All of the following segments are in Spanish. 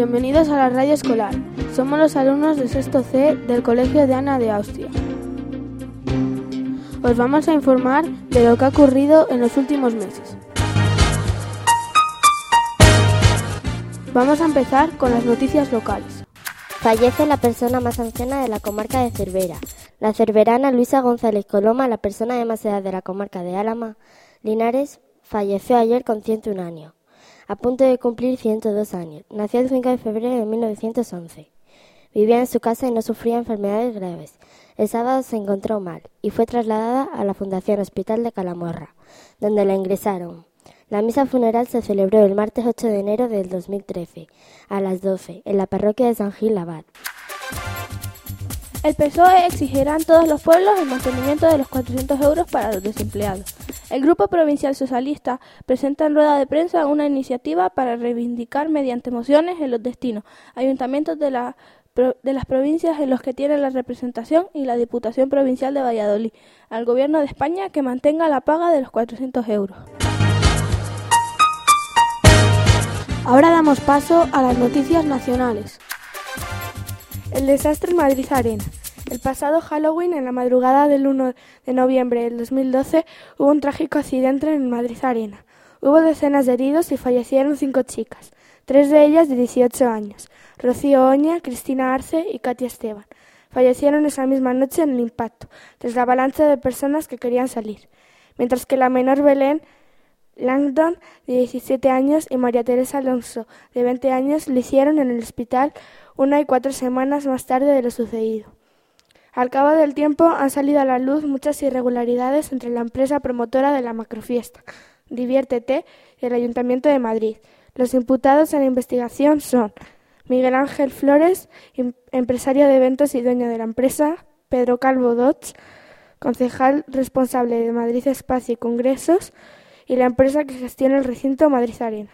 bienvenidos a la radio escolar. Somos los alumnos de sexto C del Colegio de Ana de Austria. Os vamos a informar de lo que ha ocurrido en los últimos meses. Vamos a empezar con las noticias locales. Fallece la persona más anciana de la comarca de Cervera. La cerverana Luisa González Coloma, la persona de más edad de la comarca de Álama, Linares, falleció ayer con 101 años a punto de cumplir 102 años. Nació el 5 de febrero de 1911. Vivía en su casa y no sufría enfermedades graves. El sábado se encontró mal y fue trasladada a la Fundación Hospital de Calamorra, donde la ingresaron. La misa funeral se celebró el martes 8 de enero del 2013, a las 12, en la parroquia de San Gil Abad. El PSOE exigirá en todos los pueblos el mantenimiento de los 400 euros para los desempleados. El Grupo Provincial Socialista presenta en rueda de prensa una iniciativa para reivindicar mediante mociones en los destinos, ayuntamientos de, la, de las provincias en los que tienen la representación y la Diputación Provincial de Valladolid, al Gobierno de España que mantenga la paga de los 400 euros. Ahora damos paso a las noticias nacionales. El desastre en Madrid Arena. El pasado Halloween, en la madrugada del 1 de noviembre del 2012, hubo un trágico accidente en Madrid Arena. Hubo decenas de heridos y fallecieron cinco chicas, tres de ellas de 18 años, Rocío Oña, Cristina Arce y Katia Esteban. Fallecieron esa misma noche en el impacto, tras la avalancha de personas que querían salir, mientras que la menor Belén Langdon, de 17 años, y María Teresa Alonso, de 20 años, lo hicieron en el hospital una y cuatro semanas más tarde de lo sucedido. Al cabo del tiempo han salido a la luz muchas irregularidades entre la empresa promotora de la macrofiesta, Diviértete, y el Ayuntamiento de Madrid. Los imputados en la investigación son Miguel Ángel Flores, em, empresario de eventos y dueño de la empresa, Pedro Calvo Dodds, concejal responsable de Madrid Espacio y Congresos, y la empresa que gestiona el recinto Madrid Arena.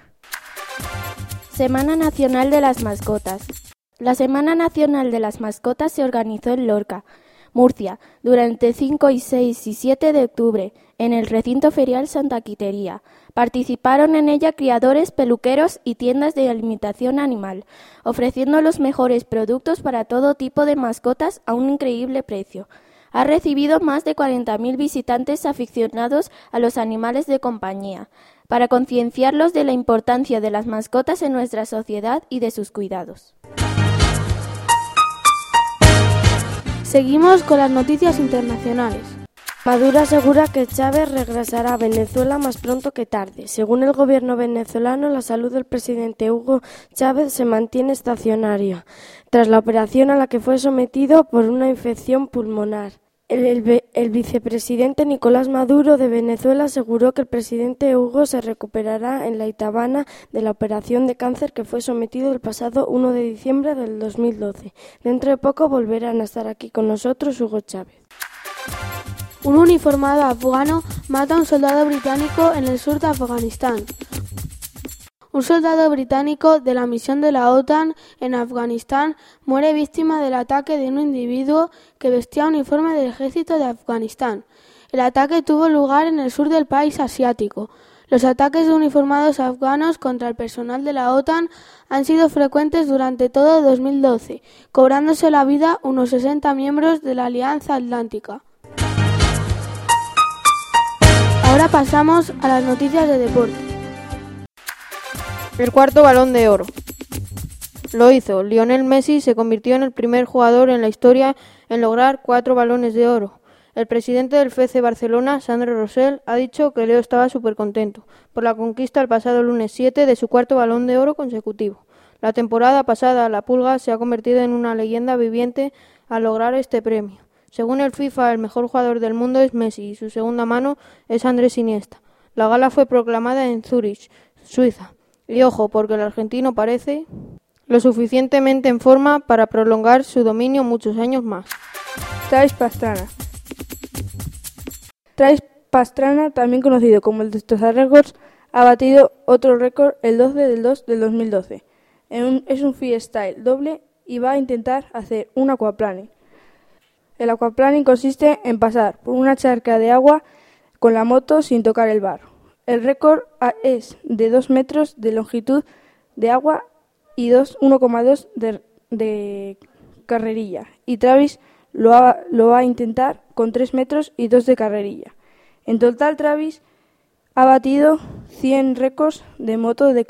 Semana Nacional de las Mascotas. La Semana Nacional de las Mascotas se organizó en Lorca, Murcia, durante 5 y 6 y 7 de octubre, en el recinto ferial Santa Quitería. Participaron en ella criadores, peluqueros y tiendas de alimentación animal, ofreciendo los mejores productos para todo tipo de mascotas a un increíble precio. Ha recibido más de 40.000 visitantes aficionados a los animales de compañía, para concienciarlos de la importancia de las mascotas en nuestra sociedad y de sus cuidados. Seguimos con las noticias internacionales. Maduro asegura que Chávez regresará a Venezuela más pronto que tarde. Según el gobierno venezolano, la salud del presidente Hugo Chávez se mantiene estacionaria tras la operación a la que fue sometido por una infección pulmonar. El, vicepresidente Nicolás Maduro de Venezuela aseguró que el presidente Hugo se recuperará en la Itabana de la operación de cáncer que fue sometido el pasado 1 de diciembre del 2012. Dentro de poco volverán a estar aquí con nosotros Hugo Chávez. Un uniformado afgano mata a un soldado británico en el sur de Afganistán. Un soldado británico de la misión de la OTAN en Afganistán muere víctima del ataque de un individuo que vestía uniforme del ejército de Afganistán. El ataque tuvo lugar en el sur del país asiático. Los ataques de uniformados afganos contra el personal de la OTAN han sido frecuentes durante todo 2012, cobrándose la vida unos 60 miembros de la Alianza Atlántica. Ahora pasamos a las noticias de deporte. El cuarto balón de oro. Lo hizo. Lionel Messi se convirtió en el primer jugador en la historia en lograr cuatro balones de oro. El presidente del FC Barcelona, Sandro Rosell, ha dicho que Leo estaba súper contento por la conquista el pasado lunes 7 de su cuarto balón de oro consecutivo. La temporada pasada, la Pulga se ha convertido en una leyenda viviente al lograr este premio. Según el FIFA, el mejor jugador del mundo es Messi y su segunda mano es Andrés Iniesta. La gala fue proclamada en Zurich, Suiza. Y ojo, porque el argentino parece lo suficientemente en forma para prolongar su dominio muchos años más. Trais Pastrana. Trais Pastrana, también conocido como el Destroza Records, ha batido otro récord el 12 del 2 del 2012. es un freestyle doble y va a intentar hacer un aquaplaning. El aquaplaning consiste en pasar por una charca de agua con la moto sin tocar el barro. El récord es de 2 metros de longitud de agua y 1,2 de, de carrerilla. Y Travis lo va, lo va a intentar con 3 metros y 2 de carrerilla. En total, Travis ha batido 100 récords de moto de,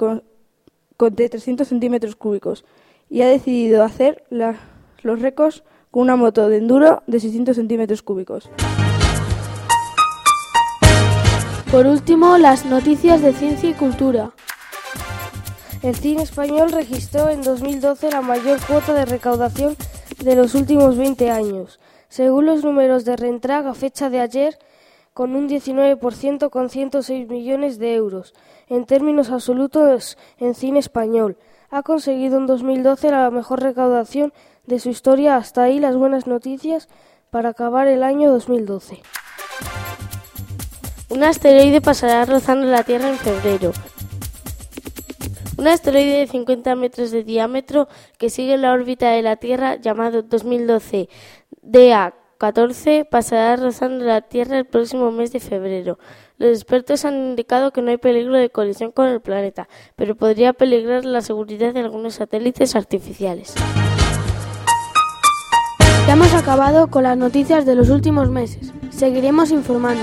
de 300 centímetros cúbicos y ha decidido hacer los récords con una moto de enduro de 600 centímetros cúbicos. Por último, las noticias de ciencia y cultura. El cine español registró en 2012 la mayor cuota de recaudación de los últimos 20 años, según los números de reentrada a fecha de ayer, con un 19% con 106 millones de euros. En términos absolutos, en cine español, ha conseguido en 2012 la mejor recaudación de su historia. Hasta ahí las buenas noticias para acabar el año 2012. Un asteroide pasará rozando la Tierra en febrero. Un asteroide de 50 metros de diámetro que sigue la órbita de la Tierra, llamado 2012 DA14, pasará rozando la Tierra el próximo mes de febrero. Los expertos han indicado que no hay peligro de colisión con el planeta, pero podría peligrar la seguridad de algunos satélites artificiales. Ya hemos acabado con las noticias de los últimos meses. Seguiremos informando.